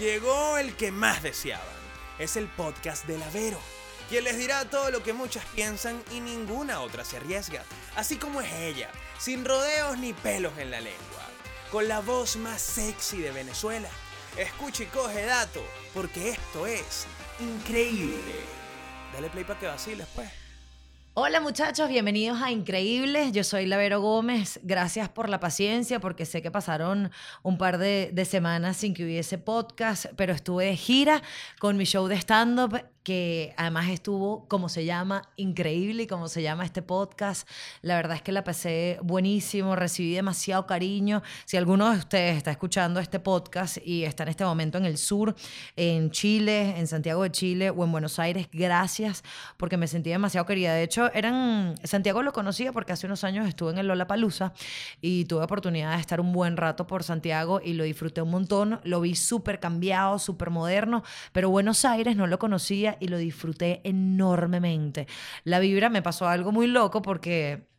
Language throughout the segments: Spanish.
Llegó el que más deseaban. Es el podcast de Lavero, quien les dirá todo lo que muchas piensan y ninguna otra se arriesga, así como es ella, sin rodeos ni pelos en la lengua, con la voz más sexy de Venezuela. Escucha y coge dato, porque esto es increíble. Dale play para que vaciles, pues. Hola muchachos, bienvenidos a Increíbles. Yo soy Lavero Gómez. Gracias por la paciencia porque sé que pasaron un par de, semanas sin que hubiese podcast, pero estuve de gira con mi show de stand-up que además estuvo, como se llama, increíble y como se llama este podcast. La verdad es que la pasé buenísimo, recibí demasiado cariño. Si alguno de ustedes está escuchando este podcast y está en este momento en el sur, en Chile, en Santiago de Chile o en Buenos Aires, gracias porque me sentí demasiado querida. De hecho, eran Santiago lo conocía porque hace unos años estuve en el Lollapalooza y tuve oportunidad de estar un buen rato por Santiago y lo disfruté un montón. Lo vi súper cambiado, súper moderno, pero Buenos Aires no lo conocía y lo disfruté enormemente. La vibra me pasó algo muy loco porque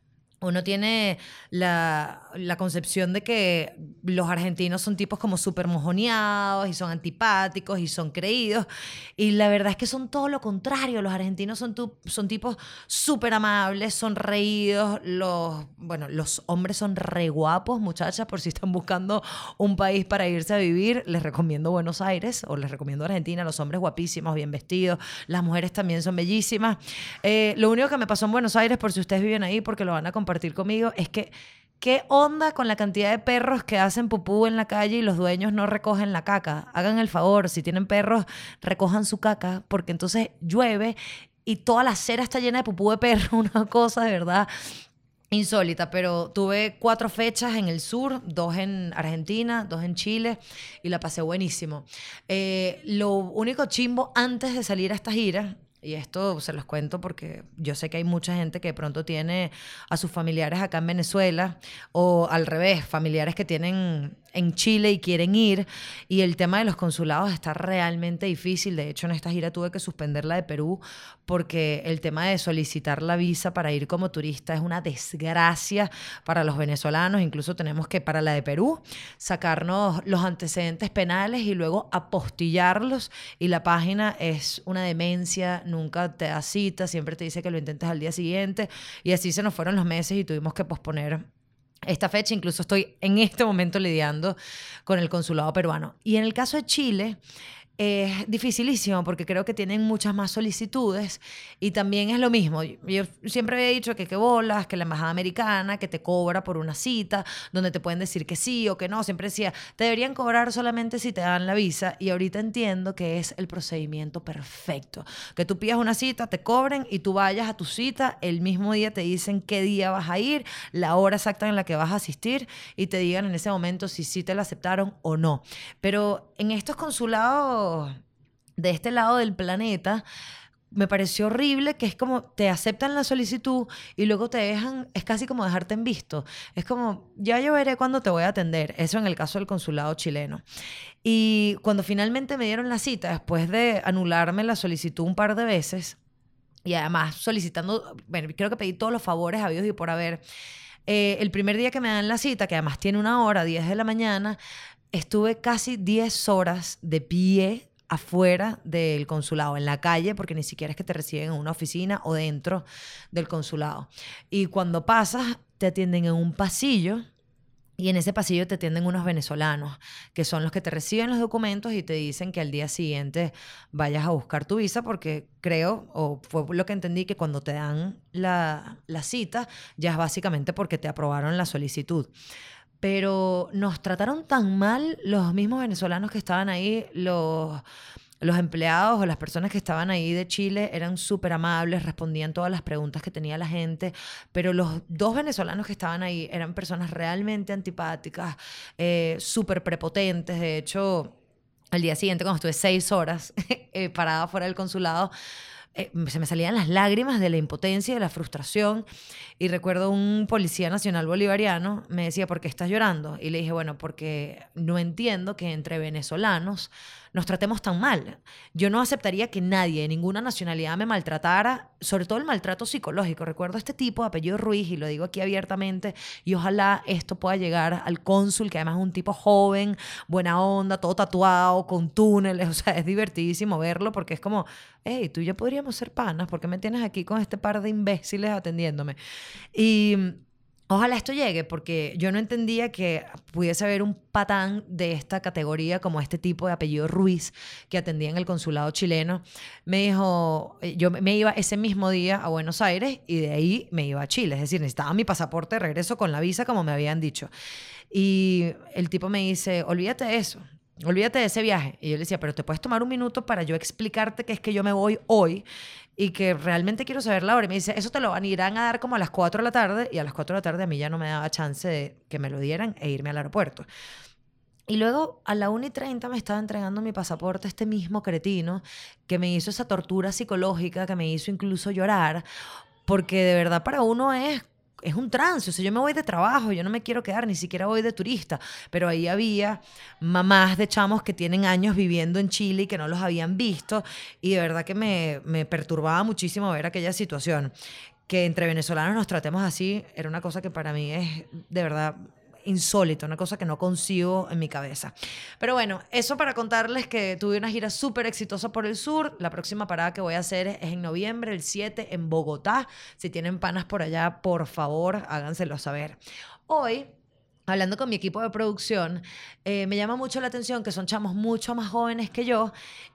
uno tiene la, la, concepción de que los argentinos son tipos como súper mojoneados y son antipáticos y son creídos. Y la verdad es que son todo lo contrario. Los argentinos son, son tipos súper amables, son reídos. Los, bueno, los hombres son re guapos, muchachas, por si están buscando un país para irse a vivir. Les recomiendo Buenos Aires o les recomiendo Argentina. Los hombres guapísimos, bien vestidos. Las mujeres también son bellísimas. Eh, lo único que me pasó en Buenos Aires, por si ustedes viven ahí, porque lo van a compartir compartir conmigo es que ¿Qué onda con la cantidad de perros que hacen pupú en la calle y los dueños no recogen la caca? Hagan el favor, si tienen perros, recojan su caca, porque entonces llueve y toda la acera está llena de pupú de perro, una cosa de verdad insólita, pero tuve cuatro fechas en el sur, dos en Argentina, dos en Chile y la pasé buenísimo. Eh, lo único chimbo antes de salir a esta gira y esto se los cuento porque yo sé que hay mucha gente que de pronto tiene a sus familiares acá en Venezuela o al revés, familiares que tienen en Chile y quieren ir. Y el tema de los consulados está realmente difícil. De hecho, en esta gira tuve que suspender la de Perú porque el tema de solicitar la visa para ir como turista es una desgracia para los venezolanos. Incluso tenemos que, para la de Perú, sacarnos los antecedentes penales y luego apostillarlos. Y la página es una demencia, nunca te da cita, siempre te dice que lo intentes al día siguiente. Y así se nos fueron los meses y tuvimos que posponer esta fecha. Incluso estoy en este momento lidiando con el consulado peruano. Y en el caso de Chile, es dificilísimo porque creo que tienen muchas más solicitudes y también es lo mismo. Yo siempre había dicho que qué bolas, que la embajada americana, que te cobra por una cita, donde te pueden decir que sí o que no. Siempre decía, te deberían cobrar solamente si te dan la visa y ahorita entiendo que es el procedimiento perfecto. Que tú pidas una cita, te cobren y tú vayas a tu cita, el mismo día te dicen qué día vas a ir, la hora exacta en la que vas a asistir y te digan en ese momento si sí te la aceptaron o no. Pero en estos consulados de este lado del planeta, me pareció horrible que es como te aceptan la solicitud y luego te dejan, es casi como dejarte en visto. Es como, ya yo veré cuándo te voy a atender. Eso en el caso del consulado chileno. Y cuando finalmente me dieron la cita, después de anularme la solicitud un par de veces, y además solicitando, bueno, creo que pedí todos los favores habidos y por haber. Eh, el primer día que me dan la cita, que además tiene una hora, 10 de la mañana, estuve casi 10 horas de pie afuera del consulado, en la calle, porque ni siquiera es que te reciben en una oficina o dentro del consulado. Y cuando pasas, te atienden en un pasillo y en ese pasillo te atienden unos venezolanos, que son los que te reciben los documentos y te dicen que al día siguiente vayas a buscar tu visa, porque creo, o fue lo que entendí, que cuando te dan la, la cita, ya es básicamente porque te aprobaron la solicitud pero nos trataron tan mal los mismos venezolanos que estaban ahí, los, los empleados o las personas que estaban ahí de Chile eran súper amables, respondían todas las preguntas que tenía la gente, pero los dos venezolanos que estaban ahí eran personas realmente antipáticas, eh, súper prepotentes, de hecho... Al día siguiente, cuando estuve seis horas eh, parada fuera del consulado, eh, se me salían las lágrimas de la impotencia y de la frustración. Y recuerdo un policía nacional bolivariano me decía, ¿por qué estás llorando? Y le dije, bueno, porque no entiendo que entre venezolanos nos tratemos tan mal. Yo no aceptaría que nadie de ninguna nacionalidad me maltratara, sobre todo el maltrato psicológico. Recuerdo este tipo apellido Ruiz, y lo digo aquí abiertamente, y ojalá esto pueda llegar al cónsul, que además es un tipo joven, buena onda, todo tatuado, con túneles, o sea, es divertidísimo verlo porque es como, hey, tú y yo podríamos ser panas, ¿por qué me tienes aquí con este par de imbéciles atendiéndome? Y Ojalá esto llegue, porque yo no entendía que pudiese haber un patán de esta categoría como este tipo de apellido Ruiz que atendía en el consulado chileno. Me dijo, eh, yo me iba ese mismo día a Buenos Aires y de ahí me iba a Chile. Es decir, necesitaba mi pasaporte de regreso con la visa como me habían dicho. Y el tipo me dice, olvídate de eso. Olvídate de ese viaje. Y yo le decía, pero te puedes tomar un minuto para yo explicarte que es que yo me voy hoy y que realmente quiero saber la hora. Y me dice, eso te lo van, irán a dar como a las 4 de la tarde. Y a las 4 de la tarde a mí ya no me daba chance de que me lo dieran e irme al aeropuerto. Y luego a la 1 y 30 me estaba entregando mi pasaporte este mismo cretino que me hizo esa tortura psicológica, que me hizo incluso llorar, porque de verdad para uno es es un trance, o sea, yo me voy de trabajo, yo no me quiero quedar, ni siquiera voy de turista, pero ahí había mamás de chamos que tienen años viviendo en Chile y que no los habían visto, y de verdad que me, me perturbaba muchísimo ver aquella situación. Que entre venezolanos nos tratemos así era una cosa que para mí es de verdad insólito, una cosa que no consigo en mi cabeza. Pero bueno, eso para contarles que tuve una gira súper exitosa por el sur. La próxima parada que voy a hacer es en noviembre, el 7, en Bogotá. Si tienen panas por allá, por favor, háganselo saber. Hoy hablando con mi equipo de producción, eh, me llama mucho la atención que son chamos mucho más jóvenes que yo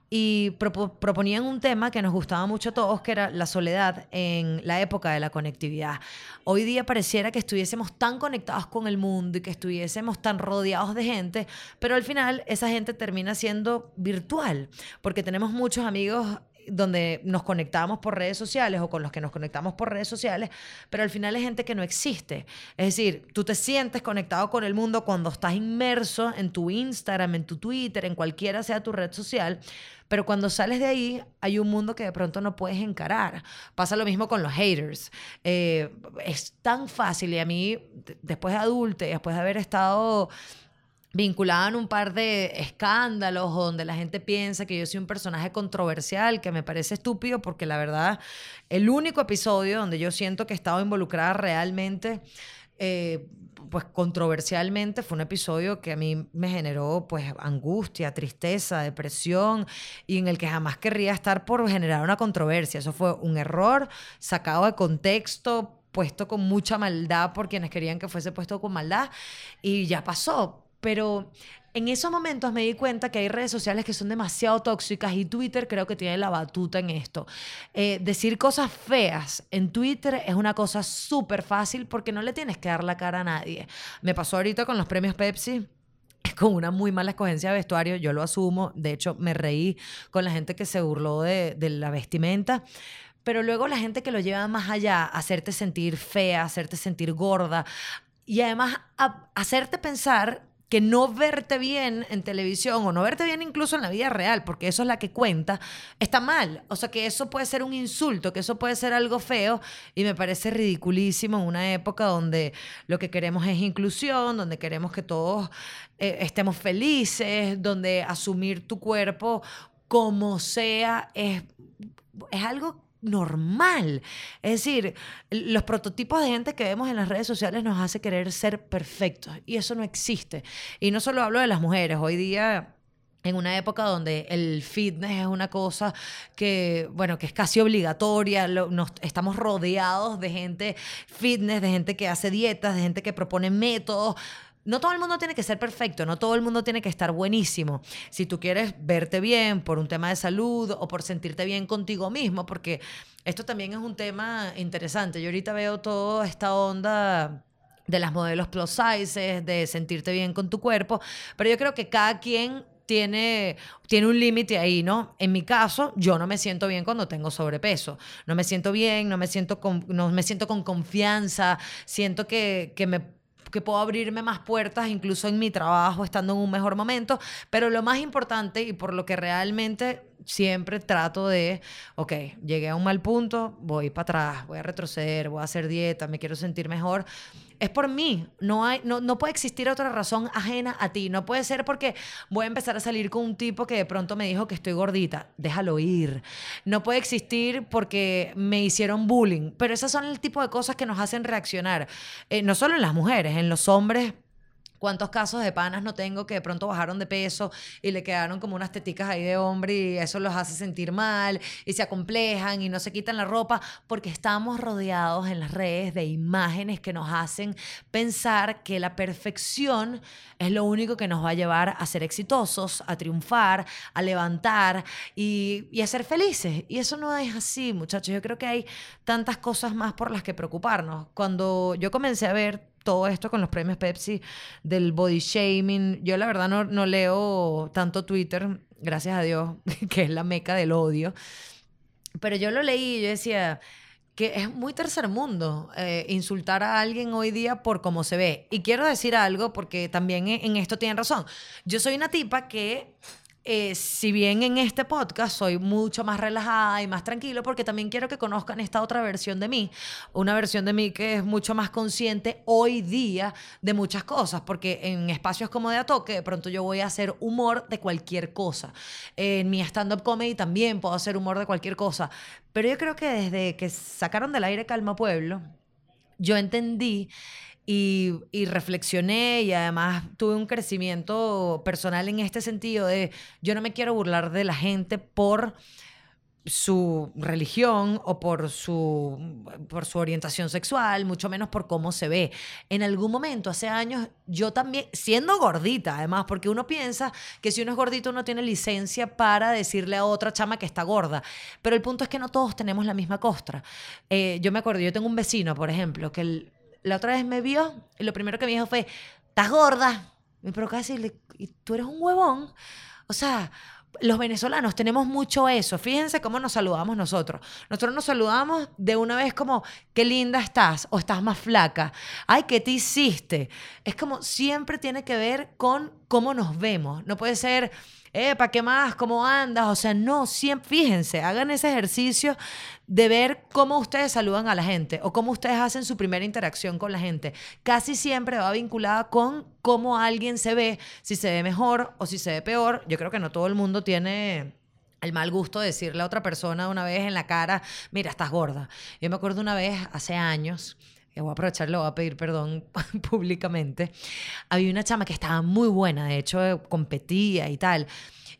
y proponían un tema que nos gustaba mucho a todos, que era la soledad en la época de la conectividad. Hoy día pareciera que estuviésemos tan conectados con el mundo y que estuviésemos tan rodeados de gente, pero al final esa gente termina siendo virtual, porque tenemos muchos amigos donde nos conectamos por redes sociales o con los que nos conectamos por redes sociales, pero al final es gente que no existe. Es decir, tú te sientes conectado con el mundo cuando estás inmerso en tu Instagram, en tu Twitter, en cualquiera sea tu red social, pero cuando sales de ahí hay un mundo que de pronto no puedes encarar. Pasa lo mismo con los haters. Eh, es tan fácil y a mí, después de adulto, después de haber estado vinculada en un par de escándalos donde la gente piensa que yo soy un personaje controversial, que me parece estúpido porque la verdad, el único episodio donde yo siento que he estado involucrada realmente, eh, pues controversialmente, fue un episodio que a mí me generó pues angustia, tristeza, depresión y en el que jamás querría estar por generar una controversia. Eso fue un error sacado de contexto, puesto con mucha maldad por quienes querían que fuese puesto con maldad y ya pasó pero en esos momentos me di cuenta que hay redes sociales que son demasiado tóxicas y Twitter creo que tiene la batuta en esto. Eh, decir cosas feas en Twitter es una cosa súper fácil porque no le tienes que dar la cara a nadie. Me pasó ahorita con los premios Pepsi con una muy mala escogencia de vestuario, yo lo asumo, de hecho me reí con la gente que se burló de, de la vestimenta, pero luego la gente que lo lleva más allá, hacerte sentir fea, hacerte sentir gorda y además hacerte pensar que no verte bien en televisión o no verte bien incluso en la vida real, porque eso es la que cuenta, está mal. O sea, que eso puede ser un insulto, que eso puede ser algo feo y me parece ridiculísimo en una época donde lo que queremos es inclusión, donde queremos que todos eh, estemos felices, donde asumir tu cuerpo como sea es, es algo normal. Es decir, los prototipos de gente que vemos en las redes sociales nos hace querer ser perfectos y eso no existe. Y no solo hablo de las mujeres, hoy día en una época donde el fitness es una cosa que, bueno, que es casi obligatoria, nos, estamos rodeados de gente fitness, de gente que hace dietas, de gente que propone métodos, no todo el mundo tiene que ser perfecto, no todo el mundo tiene que estar buenísimo. Si tú quieres verte bien por un tema de salud o por sentirte bien contigo mismo, porque esto también es un tema interesante. Yo ahorita veo toda esta onda de las modelos plus sizes, de sentirte bien con tu cuerpo, pero yo creo que cada quien tiene, tiene un límite ahí, ¿no? En mi caso, yo no me siento bien cuando tengo sobrepeso. No me siento bien, no me siento con, no me siento con confianza, siento que, que me que puedo abrirme más puertas, incluso en mi trabajo, estando en un mejor momento. Pero lo más importante y por lo que realmente siempre trato de, ok, llegué a un mal punto, voy para atrás, voy a retroceder, voy a hacer dieta, me quiero sentir mejor. Es por mí, no, hay, no, no puede existir otra razón ajena a ti. No puede ser porque voy a empezar a salir con un tipo que de pronto me dijo que estoy gordita. Déjalo ir. No puede existir porque me hicieron bullying. Pero esas son el tipo de cosas que nos hacen reaccionar. Eh, no solo en las mujeres, en los hombres ¿Cuántos casos de panas no tengo que de pronto bajaron de peso y le quedaron como unas teticas ahí de hombre y eso los hace sentir mal y se acomplejan y no se quitan la ropa porque estamos rodeados en las redes de imágenes que nos hacen pensar que la perfección es lo único que nos va a llevar a ser exitosos, a triunfar, a levantar y, y a ser felices. Y eso no es así, muchachos. Yo creo que hay tantas cosas más por las que preocuparnos. Cuando yo comencé a ver todo esto con los premios Pepsi del body shaming. Yo la verdad no, no leo tanto Twitter, gracias a Dios, que es la meca del odio. Pero yo lo leí y yo decía que es muy tercer mundo eh, insultar a alguien hoy día por cómo se ve. Y quiero decir algo porque también en esto tienen razón. Yo soy una tipa que eh, si bien en este podcast soy mucho más relajada y más tranquilo, porque también quiero que conozcan esta otra versión de mí, una versión de mí que es mucho más consciente hoy día de muchas cosas, porque en espacios como de Atoque, de pronto yo voy a hacer humor de cualquier cosa. En mi stand-up comedy también puedo hacer humor de cualquier cosa, pero yo creo que desde que sacaron del aire Calma Pueblo, yo entendí y, reflexioné y además tuve un crecimiento personal en este sentido de yo no me quiero burlar de la gente por su religión o por su, por su orientación sexual, mucho menos por cómo se ve. En algún momento, hace años, yo también, siendo gordita, además, porque uno piensa que si uno es gordito uno tiene licencia para decirle a otra chama que está gorda, pero el punto es que no todos tenemos la misma costra. Eh, yo me acuerdo, yo tengo un vecino, por ejemplo, que el, la otra vez me vio y lo primero que me dijo fue, estás gorda. Me provoca decirle, ¿y tú eres un huevón? O sea, los venezolanos tenemos mucho eso. Fíjense cómo nos saludamos nosotros. Nosotros nos saludamos de una vez como, qué linda estás o estás más flaca. Ay, ¿qué te hiciste? Es como siempre tiene que ver con cómo nos vemos. No puede ser, ¿para ¿qué más? ¿Cómo andas? O sea, no, siempre, fíjense, hagan ese ejercicio de ver cómo ustedes saludan a la gente o cómo ustedes hacen su primera interacción con la gente. Casi siempre va vinculada con cómo alguien se ve, si se ve mejor o si se ve peor. Yo creo que no todo el mundo tiene el mal gusto de decirle a otra persona una vez en la cara, mira, estás gorda. Yo me acuerdo una vez, hace años, voy a aprovechar, le voy a pedir perdón públicamente. Había una chama que estaba muy buena, de hecho competía y tal.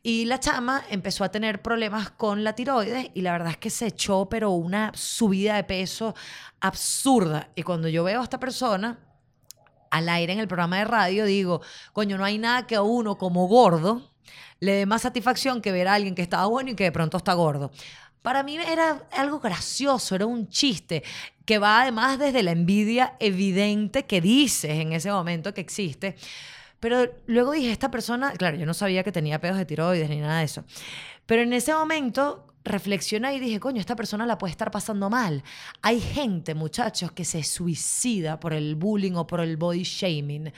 Y la chama empezó a tener problemas con la tiroides y la verdad es que se echó, pero una subida de peso absurda. Y cuando yo veo a esta persona al aire en el programa de radio, digo, coño, no hay nada que a uno como gordo le dé más satisfacción que ver a alguien que estaba bueno y que de pronto está gordo. Para mí era algo gracioso, era un chiste que va además desde la envidia evidente que dices en ese momento que existe. Pero luego dije, esta persona, claro, yo no sabía que tenía pedos de tiroides ni nada de eso. Pero en ese momento reflexioné y dije, coño, esta persona la puede estar pasando mal. Hay gente, muchachos, que se suicida por el bullying o por el body shaming.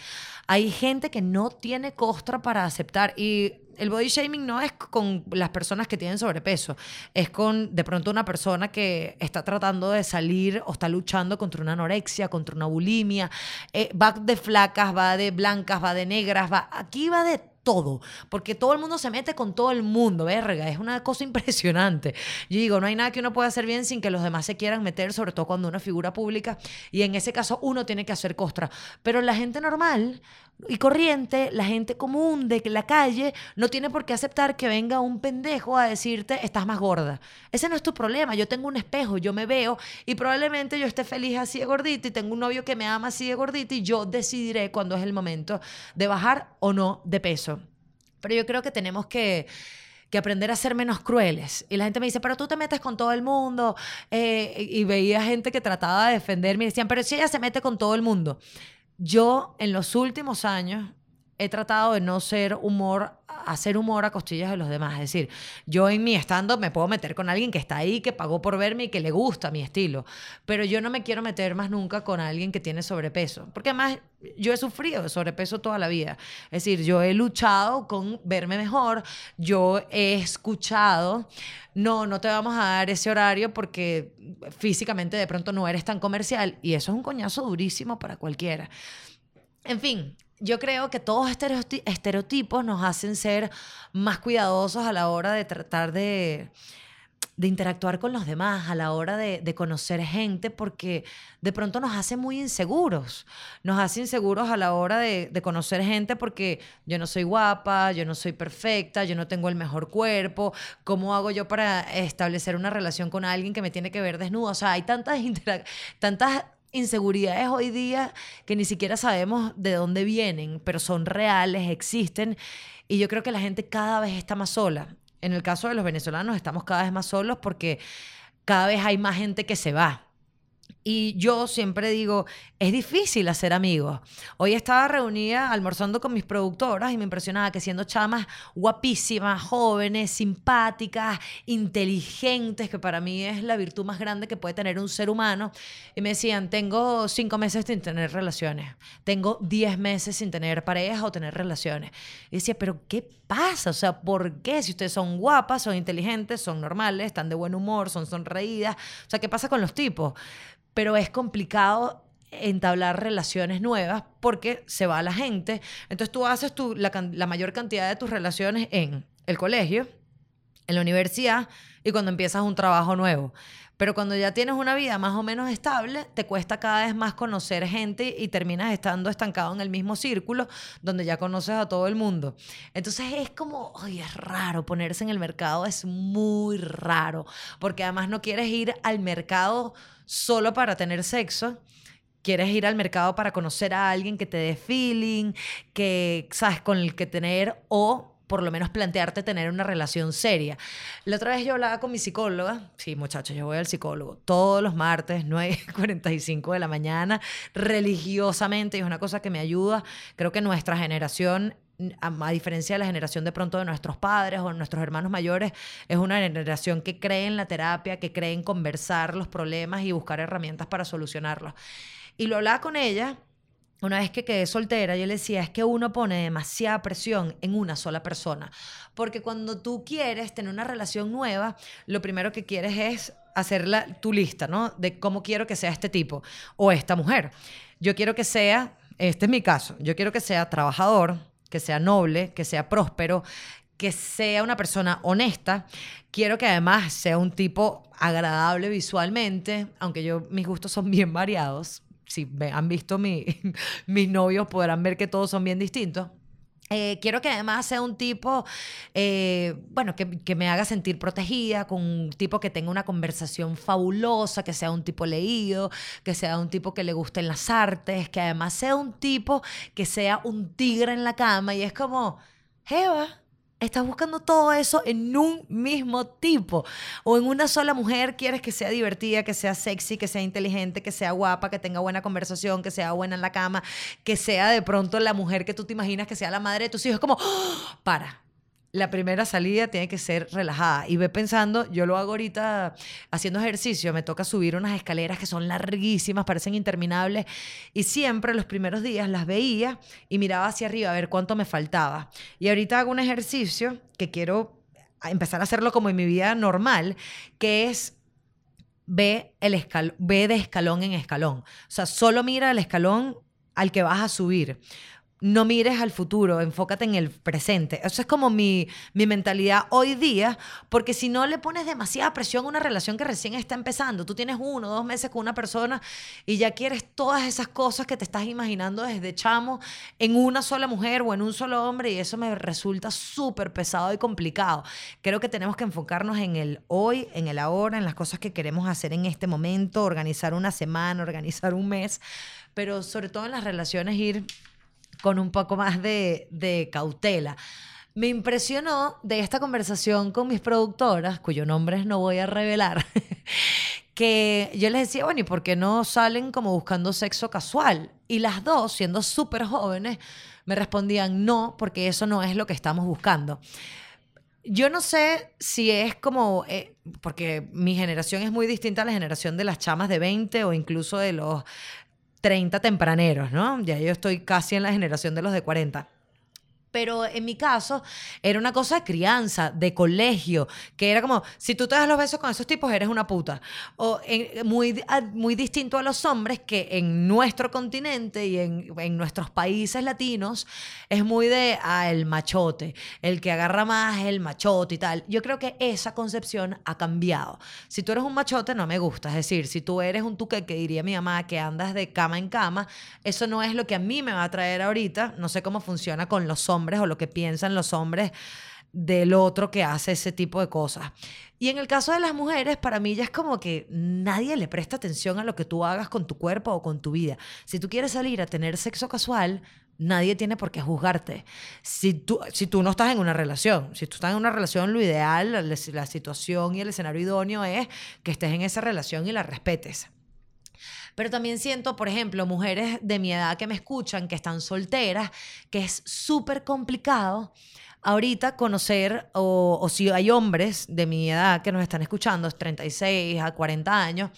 Hay gente que no tiene costra para aceptar y el body shaming no es con las personas que tienen sobrepeso, es con de pronto una persona que está tratando de salir o está luchando contra una anorexia, contra una bulimia, eh, va de flacas, va de blancas, va de negras, va aquí va de todo, porque todo el mundo se mete con todo el mundo, verga, es una cosa impresionante. Yo digo, no hay nada que uno pueda hacer bien sin que los demás se quieran meter, sobre todo cuando uno es figura pública, y en ese caso uno tiene que hacer costra. Pero la gente normal y corriente, la gente común de la calle, no tiene por qué aceptar que venga un pendejo a decirte, estás más gorda. Ese no es tu problema, yo tengo un espejo, yo me veo, y probablemente yo esté feliz así de gordita, y tengo un novio que me ama así de gordita, y yo decidiré cuando es el momento de bajar o no de peso. Pero yo creo que tenemos que, aprender a ser menos crueles. Y la gente me dice, pero tú te metes con todo el mundo. Eh, y veía gente que trataba de defenderme y decían, pero si ella se mete con todo el mundo. Yo en los últimos años he tratado de no ser humor, hacer humor a costillas de los demás. Es decir, yo en mi estando me puedo meter con alguien que está ahí, que pagó por verme y que le gusta mi estilo. Pero yo no me quiero meter más nunca con alguien que tiene sobrepeso. Porque además yo he sufrido de sobrepeso toda la vida. Es decir, yo he luchado con verme mejor, yo he escuchado, no, no te vamos a dar ese horario porque físicamente de pronto no eres tan comercial. Y eso es un coñazo durísimo para cualquiera. En fin, yo creo que todos estereotipos nos hacen ser más cuidadosos a la hora de tratar de, interactuar con los demás, a la hora de, de, conocer gente, porque de pronto nos hace muy inseguros. Nos hace inseguros a la hora de, de, conocer gente porque yo no soy guapa, yo no soy perfecta, yo no tengo el mejor cuerpo. ¿Cómo hago yo para establecer una relación con alguien que me tiene que ver desnudo? O sea, hay tantas, tantas inseguridades hoy día que ni siquiera sabemos de dónde vienen, pero son reales, existen. Y yo creo que la gente cada vez está más sola. En el caso de los venezolanos estamos cada vez más solos porque cada vez hay más gente que se va. Y yo siempre digo, es difícil hacer amigos. Hoy estaba reunida almorzando con mis productoras y me impresionaba que siendo chamas guapísimas, jóvenes, simpáticas, inteligentes, que para mí es la virtud más grande que puede tener un ser humano, y me decían, tengo cinco meses sin tener relaciones, tengo diez meses sin tener pareja o tener relaciones. Y decía, pero ¿qué pasa? O sea, ¿por qué? Si ustedes son guapas, son inteligentes, son normales, están de buen humor, son sonreídas. O sea, ¿qué pasa con los tipos? Pero es complicado entablar relaciones nuevas porque se va la gente. Entonces tú haces tu, la, la mayor cantidad de tus relaciones en el colegio, en la universidad y cuando empiezas un trabajo nuevo. Pero cuando ya tienes una vida más o menos estable, te cuesta cada vez más conocer gente y terminas estando estancado en el mismo círculo donde ya conoces a todo el mundo. Entonces es como, ay, es raro ponerse en el mercado, es muy raro, porque además no quieres ir al mercado solo para tener sexo, quieres ir al mercado para conocer a alguien que te dé feeling, que sabes con el que tener o por lo menos plantearte tener una relación seria. La otra vez yo hablaba con mi psicóloga, sí muchachos, yo voy al psicólogo todos los martes, 9.45 de la mañana, religiosamente, y es una cosa que me ayuda. Creo que nuestra generación a, diferencia de la generación de pronto de nuestros padres o nuestros hermanos mayores, es una generación que cree en la terapia, que cree en conversar los problemas y buscar herramientas para solucionarlos. Y lo hablaba con ella una vez que quedé soltera, yo le decía, es que uno pone demasiada presión en una sola persona. Porque cuando tú quieres tener una relación nueva, lo primero que quieres es hacer la, tu lista, ¿no? De cómo quiero que sea este tipo o esta mujer. Yo quiero que sea, este es mi caso, yo quiero que sea trabajador, que sea noble, que sea próspero, que sea una persona honesta. Quiero que además sea un tipo agradable visualmente, aunque yo mis gustos son bien variados. Si han visto mi, mis novios podrán ver que todos son bien distintos. Eh, quiero que además sea un tipo, eh, bueno, que, que, me haga sentir protegida, con un tipo que tenga una conversación fabulosa, que sea un tipo leído, que sea un tipo que le gusten las artes, que además sea un tipo que sea un tigre en la cama y es como, Eva, Estás buscando todo eso en un mismo tipo. O en una sola mujer quieres que sea divertida, que sea sexy, que sea inteligente, que sea guapa, que tenga buena conversación, que sea buena en la cama, que sea de pronto la mujer que tú te imaginas que sea la madre de tus hijos. Es como, ¡Ah! para, la primera salida tiene que ser relajada. Y ve pensando, yo lo hago ahorita haciendo ejercicio, me toca subir unas escaleras que son larguísimas, parecen interminables, y siempre los primeros días las veía y miraba hacia arriba a ver cuánto me faltaba. Y ahorita hago un ejercicio que quiero empezar a hacerlo como en mi vida normal, que es ve, el ve de escalón en escalón. O sea, solo mira el escalón al que vas a subir no mires al futuro, enfócate en el presente. Eso es como mi, mi, mentalidad hoy día, porque si no le pones demasiada presión a una relación que recién está empezando, tú tienes uno dos meses con una persona y ya quieres todas esas cosas que te estás imaginando desde chamo en una sola mujer o en un solo hombre y eso me resulta súper pesado y complicado. Creo que tenemos que enfocarnos en el hoy, en el ahora, en las cosas que queremos hacer en este momento, organizar una semana, organizar un mes, pero sobre todo en las relaciones ir con un poco más de, cautela. Me impresionó de esta conversación con mis productoras, cuyo nombre no voy a revelar, que yo les decía, bueno, ¿y por qué no salen como buscando sexo casual? Y las dos, siendo súper jóvenes, me respondían, no, porque eso no es lo que estamos buscando. Yo no sé si es como, eh, porque mi generación es muy distinta a la generación de las chamas de 20 o incluso de los 30 tempraneros, ¿no? Ya yo estoy casi en la generación de los de 40. Pero en mi caso era una cosa de crianza, de colegio, que era como, si tú te das los besos con esos tipos, eres una puta. O muy, muy distinto a los hombres que en nuestro continente y en, en nuestros países latinos es muy de, ah, el machote, el que agarra más el machote y tal. Yo creo que esa concepción ha cambiado. Si tú eres un machote, no me gusta. Es decir, si tú eres un tuque que diría mi mamá que andas de cama en cama, eso no es lo que a mí me va a traer ahorita. No sé cómo funciona con los hombres o lo que piensan los hombres del otro que hace ese tipo de cosas. Y en el caso de las mujeres, para mí ya es como que nadie le presta atención a lo que tú hagas con tu cuerpo o con tu vida. Si tú quieres salir a tener sexo casual, nadie tiene por qué juzgarte. Si tú, si tú no estás en una relación, si tú estás en una relación, lo ideal, la situación y el escenario idóneo es que estés en esa relación y la respetes. Pero también siento, por ejemplo, mujeres de mi edad que me escuchan, que están solteras, que es súper complicado ahorita conocer, o, si hay hombres de mi edad que nos están escuchando, 36 a 40 años,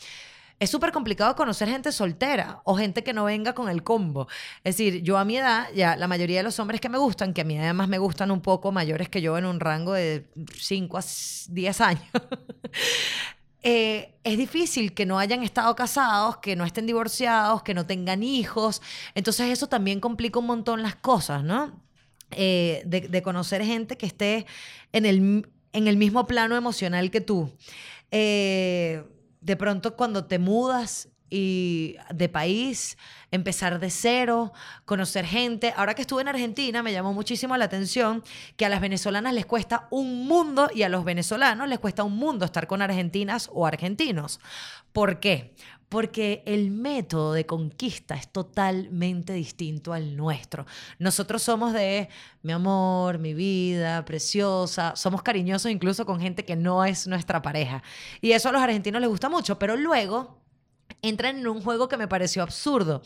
es súper complicado conocer gente soltera o gente que no venga con el combo. Es decir, yo a mi edad, ya la mayoría de los hombres que me gustan, que a mí además me gustan un poco mayores que yo en un rango de 5 a 10 años, Eh, es difícil que no hayan estado casados, que no estén divorciados, que no tengan hijos. Entonces eso también complica un montón las cosas, ¿no? Eh, de, conocer gente que esté en el, en el mismo plano emocional que tú. Eh, de pronto cuando te mudas y de país, empezar de cero, conocer gente. Ahora que estuve en Argentina, me llamó muchísimo la atención que a las venezolanas les cuesta un mundo y a los venezolanos les cuesta un mundo estar con argentinas o argentinos. ¿Por qué? Porque el método de conquista es totalmente distinto al nuestro. Nosotros somos de mi amor, mi vida, preciosa, somos cariñosos incluso con gente que no es nuestra pareja. Y eso a los argentinos les gusta mucho, pero luego entran en un juego que me pareció absurdo.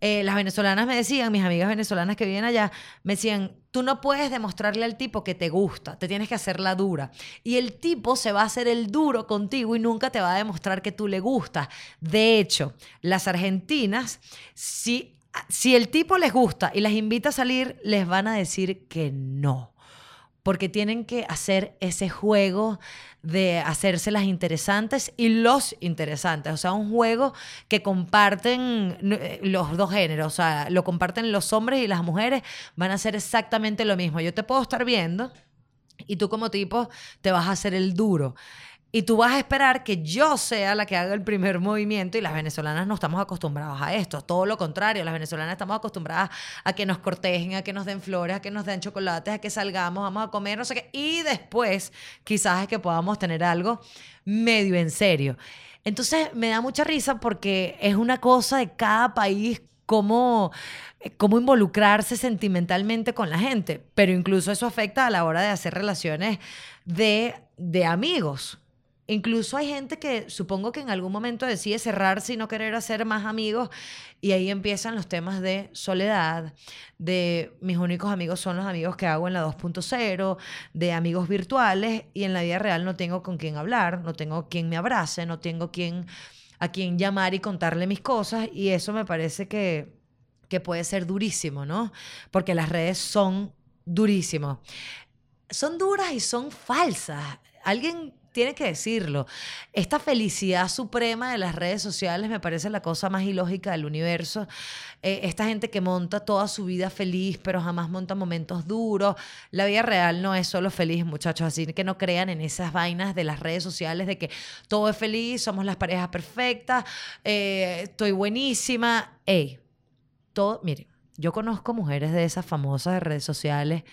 Eh, las venezolanas me decían, mis amigas venezolanas que viven allá, me decían, tú no puedes demostrarle al tipo que te gusta, te tienes que hacer la dura. Y el tipo se va a hacer el duro contigo y nunca te va a demostrar que tú le gustas. De hecho, las argentinas, si, si el tipo les gusta y las invita a salir, les van a decir que no porque tienen que hacer ese juego de hacerse las interesantes y los interesantes. O sea, un juego que comparten eh, los dos géneros. O sea, lo comparten los hombres y las mujeres. Van a hacer exactamente lo mismo. Yo te puedo estar viendo y tú como tipo te vas a hacer el duro. Y tú vas a esperar que yo sea la que haga el primer movimiento y las venezolanas no estamos acostumbradas a esto. Todo lo contrario, las venezolanas estamos acostumbradas a que nos cortejen, a que nos den flores, a que nos den chocolates, a que salgamos, vamos a comer, no sé qué. Y después quizás es que podamos tener algo medio en serio. Entonces me da mucha risa porque es una cosa de cada país cómo, cómo involucrarse sentimentalmente con la gente, pero incluso eso afecta a la hora de hacer relaciones de, de amigos. Incluso hay gente que supongo que en algún momento decide cerrarse y no querer hacer más amigos y ahí empiezan los temas de soledad, de mis únicos amigos son los amigos que hago en la 2.0, de amigos virtuales y en la vida real no tengo con quién hablar, no tengo quien me abrace, no tengo quien, a quien llamar y contarle mis cosas y eso me parece que, que puede ser durísimo, ¿no? Porque las redes son durísimos. Son duras y son falsas. Alguien tiene que decirlo. Esta felicidad suprema de las redes sociales me parece la cosa más ilógica del universo. Eh, esta gente que monta toda su vida feliz, pero jamás monta momentos duros. La vida real no es solo feliz, muchachos. Así que no crean en esas vainas de las redes sociales de que todo es feliz, somos las parejas perfectas, eh, estoy buenísima. Ey, todo, miren, yo conozco mujeres de esas famosas redes sociales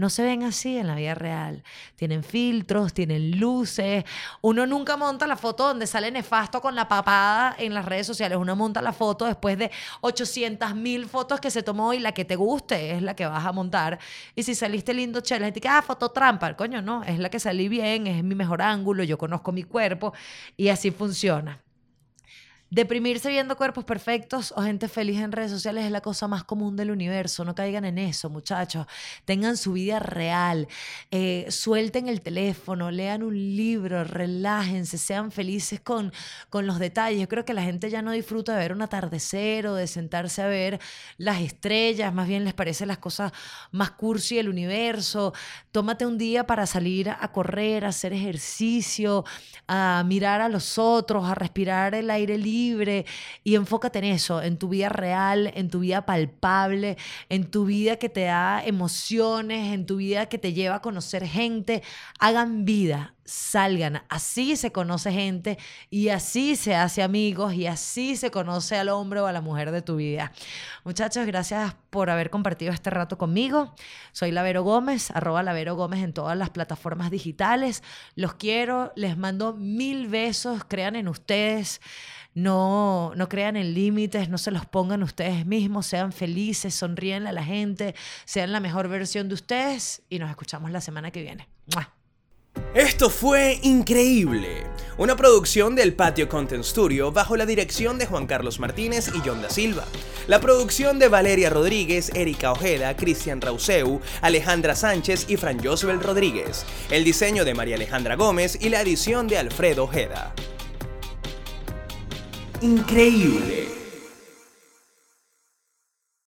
no se ven así en la vida real. Tienen filtros, tienen luces. Uno nunca monta la foto donde sale nefasto con la papada en las redes sociales. Uno monta la foto después de 800 mil fotos que se tomó y la que te guste es la que vas a montar. Y si saliste lindo, chévere, la gente ah, foto trampa. Coño, no, es la que salí bien, es mi mejor ángulo, yo conozco mi cuerpo y así funciona. Deprimirse viendo cuerpos perfectos o gente feliz en redes sociales es la cosa más común del universo. No caigan en eso, muchachos. Tengan su vida real. Eh, suelten el teléfono, lean un libro, relájense, sean felices con, con los detalles. Yo creo que la gente ya no disfruta de ver un atardecer o de sentarse a ver las estrellas. Más bien les parece las cosas más cursi del universo. Tómate un día para salir a correr, a hacer ejercicio, a mirar a los otros, a respirar el aire libre libre y enfócate en eso, en tu vida real, en tu vida palpable, en tu vida que te da emociones, en tu vida que te lleva a conocer gente. Hagan vida, salgan. Así se conoce gente y así se hace amigos y así se conoce al hombre o a la mujer de tu vida. Muchachos, gracias por haber compartido este rato conmigo. Soy Lavero Gómez, arroba Lavero Gómez en todas las plataformas digitales. Los quiero, les mando mil besos, crean en ustedes. No, no crean en límites, no se los pongan ustedes mismos, sean felices, sonríen a la gente, sean la mejor versión de ustedes y nos escuchamos la semana que viene. Esto fue increíble. Una producción del Patio Content Studio bajo la dirección de Juan Carlos Martínez y John da Silva. La producción de Valeria Rodríguez, Erika Ojeda, Cristian Rauseu, Alejandra Sánchez y Fran Josbel Rodríguez. El diseño de María Alejandra Gómez y la edición de Alfredo Ojeda. Increíble.